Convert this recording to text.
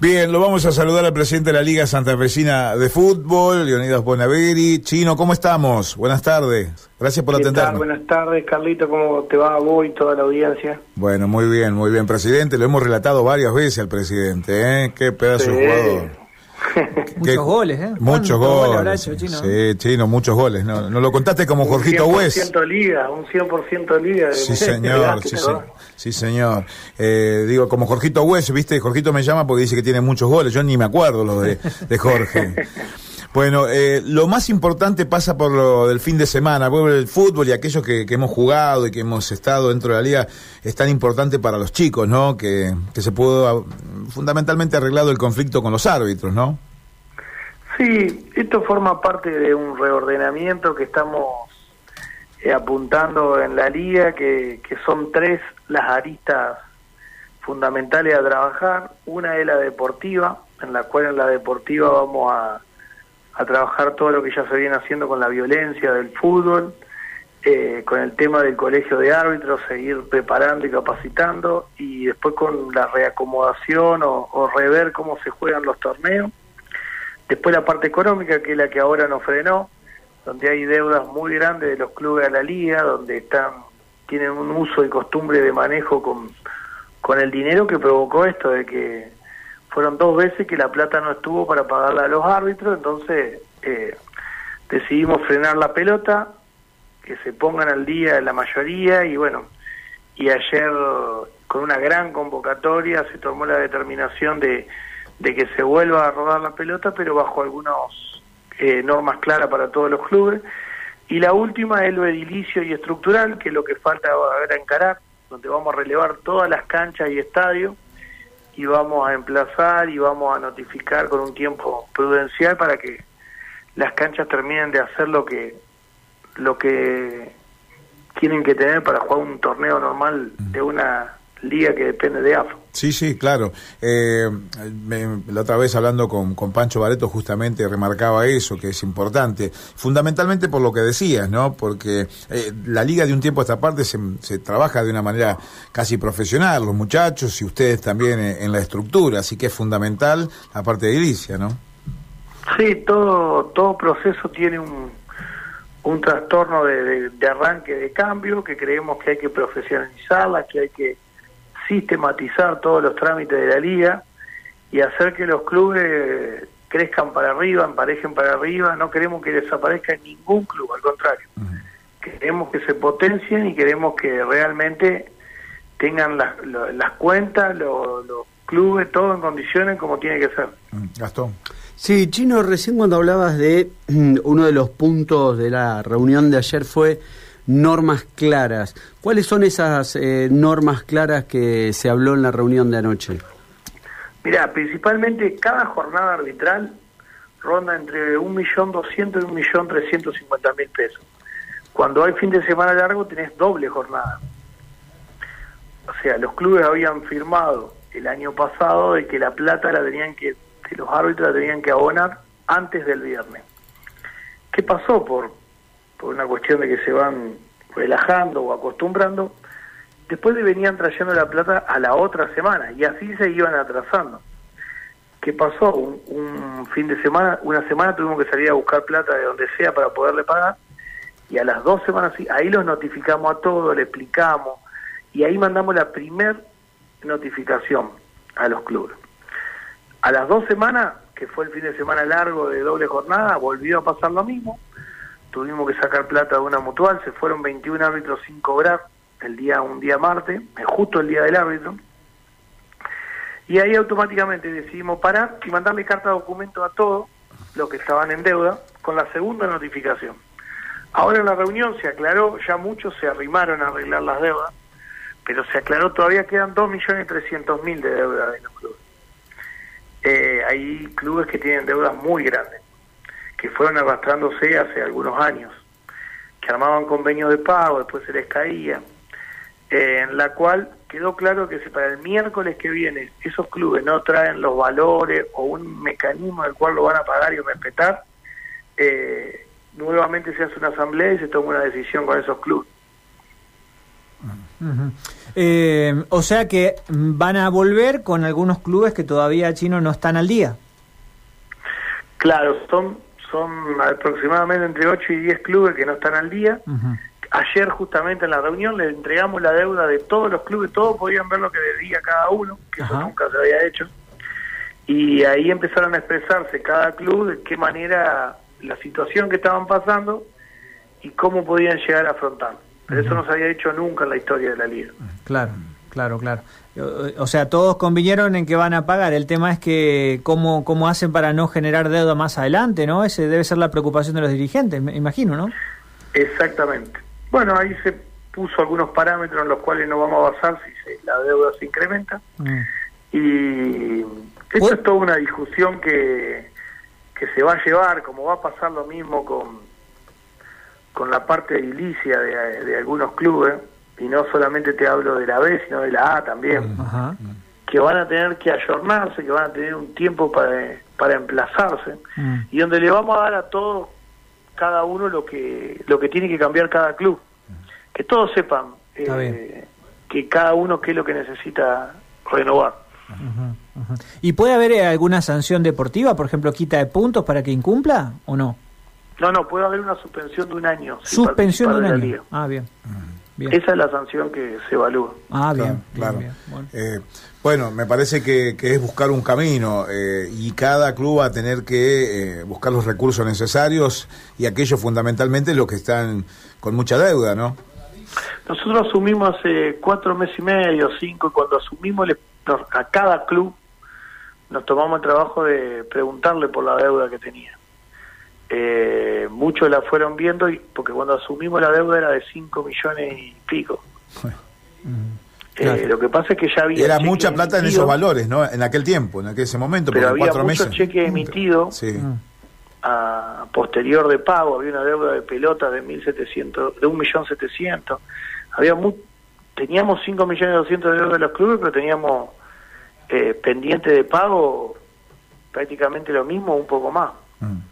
Bien, lo vamos a saludar al presidente de la Liga Santafesina de Fútbol, Leonidas Bonaveri. Chino, ¿cómo estamos? Buenas tardes. Gracias por atendernos. Buenas tardes, Carlito. ¿Cómo te va a vos y toda la audiencia? Bueno, muy bien, muy bien, presidente. Lo hemos relatado varias veces al presidente, ¿eh? Qué pedazo de jugador. Muchos goles, ¿eh? Muchos goles. chino? Sí, Chino, muchos goles. No, no lo contaste como Jorgito West. Un 100% liga, un 100% liga. sí, señor, sí, señor. Sí, señor. Eh, digo, como Jorgito West, ¿viste? Jorgito me llama porque dice que tiene muchos goles. Yo ni me acuerdo lo de, de Jorge. Bueno, eh, lo más importante pasa por lo del fin de semana, por el fútbol y aquellos que, hemos jugado y que hemos estado dentro de la liga es tan importante para los chicos, ¿no? Que, se pudo fundamentalmente arreglado el conflicto con los árbitros, ¿no? Sí, esto forma parte de un reordenamiento que estamos eh, apuntando en la liga, que, que son tres las aristas fundamentales a trabajar. Una es la deportiva, en la cual en la deportiva vamos a a trabajar todo lo que ya se viene haciendo con la violencia del fútbol, eh, con el tema del colegio de árbitros, seguir preparando y capacitando, y después con la reacomodación o, rever cómo se juegan los torneos. Después la parte económica, que es la que ahora nos frenó, donde hay deudas muy grandes de los clubes de la liga, donde están tienen un uso y costumbre de manejo con, con el dinero que provocó esto de que fueron dos veces que la plata no estuvo para pagarla a los árbitros, entonces eh, decidimos frenar la pelota, que se pongan al día la mayoría y bueno, y ayer con una gran convocatoria se tomó la determinación de, de que se vuelva a rodar la pelota, pero bajo algunas eh, normas claras para todos los clubes. Y la última es lo edilicio y estructural, que es lo que falta ahora encarar, donde vamos a relevar todas las canchas y estadios y vamos a emplazar y vamos a notificar con un tiempo prudencial para que las canchas terminen de hacer lo que lo que tienen que tener para jugar un torneo normal de una liga que depende de AFA. Sí, sí, claro. Eh, la otra vez hablando con, con, Pancho Bareto justamente remarcaba eso, que es importante, fundamentalmente por lo que decías, ¿no? Porque eh, la liga de un tiempo a esta parte se, se, trabaja de una manera casi profesional, los muchachos y ustedes también en, la estructura, así que es fundamental la parte de inicia, ¿no? Sí, todo, todo proceso tiene un, un trastorno de, de arranque de cambio que creemos que hay que profesionalizarla, que hay que sistematizar todos los trámites de la liga y hacer que los clubes crezcan para arriba, emparejen para arriba. No queremos que desaparezca ningún club, al contrario. Queremos que se potencien y queremos que realmente tengan las, las cuentas, los, clubes, todo en condiciones como tiene que ser. Gastón. Sí, Chino, recién cuando hablabas de uno de los puntos de la reunión de ayer fue normas claras. ¿Cuáles son esas eh, normas claras que se habló en la reunión de anoche? Mira, principalmente cada jornada arbitral ronda entre 1.200.000 y 1.350.000 pesos. Cuando hay fin de semana largo tenés doble jornada. O sea, los clubes habían firmado el año pasado de que la plata la tenían que, que los árbitros la tenían que abonar antes del viernes. ¿Qué pasó? Por por una cuestión de que se van relajando o acostumbrando, después le venían trayendo la plata a la otra semana y así se iban atrasando. ¿Qué pasó? Un, fin de semana, una semana tuvimos que salir a buscar plata de donde sea para poderle pagar y a las dos semanas ahí los notificamos a todos, le explicamos y ahí mandamos la primer notificación a los clubes. A las dos semanas, que fue el fin de semana largo de doble jornada, volvió a pasar lo mismo tuvimos que sacar plata de una mutual, se fueron 21 árbitros sin cobrar el día un día martes, justo el día del árbitro. Y ahí automáticamente decidimos parar y mandarle carta de documento a todos los que estaban en deuda con la segunda notificación. Ahora en la reunión se aclaró, ya muchos se arrimaron a arreglar las deudas, pero se aclaró, todavía quedan 2.300.000 de deuda de los clubes. Eh, hay clubes que tienen deudas muy grandes que fueron arrastrándose hace algunos años, que armaban convenios de pago, después se les caía, en la cual quedó claro que si para el miércoles que viene esos clubes no traen los valores o un mecanismo del cual lo van a pagar y respetar, eh, nuevamente se hace una asamblea y se toma una decisión con esos clubes. Eh, o sea que van a volver con algunos clubes que todavía chino no están al día. Claro, son, son aproximadamente entre 8 y 10 clubes que no están al día. Ayer justamente en la reunión le entregamos la deuda de todos los clubes, todos podían ver lo que debía cada uno, que eso nunca se había hecho. Y ahí empezaron a expresarse cada club de qué manera la situación que estaban pasando y cómo podían llegar a afrontar. Pero eso no se había hecho nunca en la historia de la liga. Claro, claro, claro. O sea, todos convinieron en que van a pagar. El tema es que cómo, cómo hacen para no generar deuda más adelante, ¿no? Ese debe ser la preocupación de los dirigentes, me imagino, ¿no? Exactamente. Bueno, ahí se puso algunos parámetros en los cuales no vamos a basar si la deuda se incrementa. Mm. Y esto es toda una discusión que, que se va a llevar, como va a pasar lo mismo con, con la parte edilicia de, de algunos clubes, y no solamente te hablo de la B, sino de la A también, que van a tener que ayornarse, que van a tener un tiempo para, para emplazarse, mm. y donde le vamos a dar a todos, cada uno lo que, lo que tiene que cambiar cada club. Que todos sepan eh, que cada uno qué es lo que necesita renovar. ¿Y puede haber eh, alguna sanción deportiva, por ejemplo, quita de puntos para que incumpla o no? No, no, puede haber una suspensión de un año. Suspensión de un año. Ah, bien. Esa es la sanción que se evalúa. Ah, bien, claro. Eh, bueno. me parece que, es buscar un camino eh, y cada club va a tener que buscar los recursos necesarios y aquellos fundamentalmente los que están con mucha deuda, ¿no? Nosotros asumimos hace cuatro meses y medio, cinco, y cuando asumimos a cada club nos tomamos el trabajo de preguntarle por la deuda que tenía. Eh, muchos la fueron viendo y porque cuando asumimos la deuda era de 5 millones y pico. Eh, lo que pasa es que ya había... Era mucha plata en esos valores, ¿no? En aquel tiempo, en aquel ese momento, pero había cuatro mucho cheque emitido a posterior de pago, había una deuda de pelota de 1.700, de 1.700.000. Había teníamos 5 millones 200 de deuda de los clubes, pero teníamos eh, pendiente de pago prácticamente lo mismo, un poco más. Mm.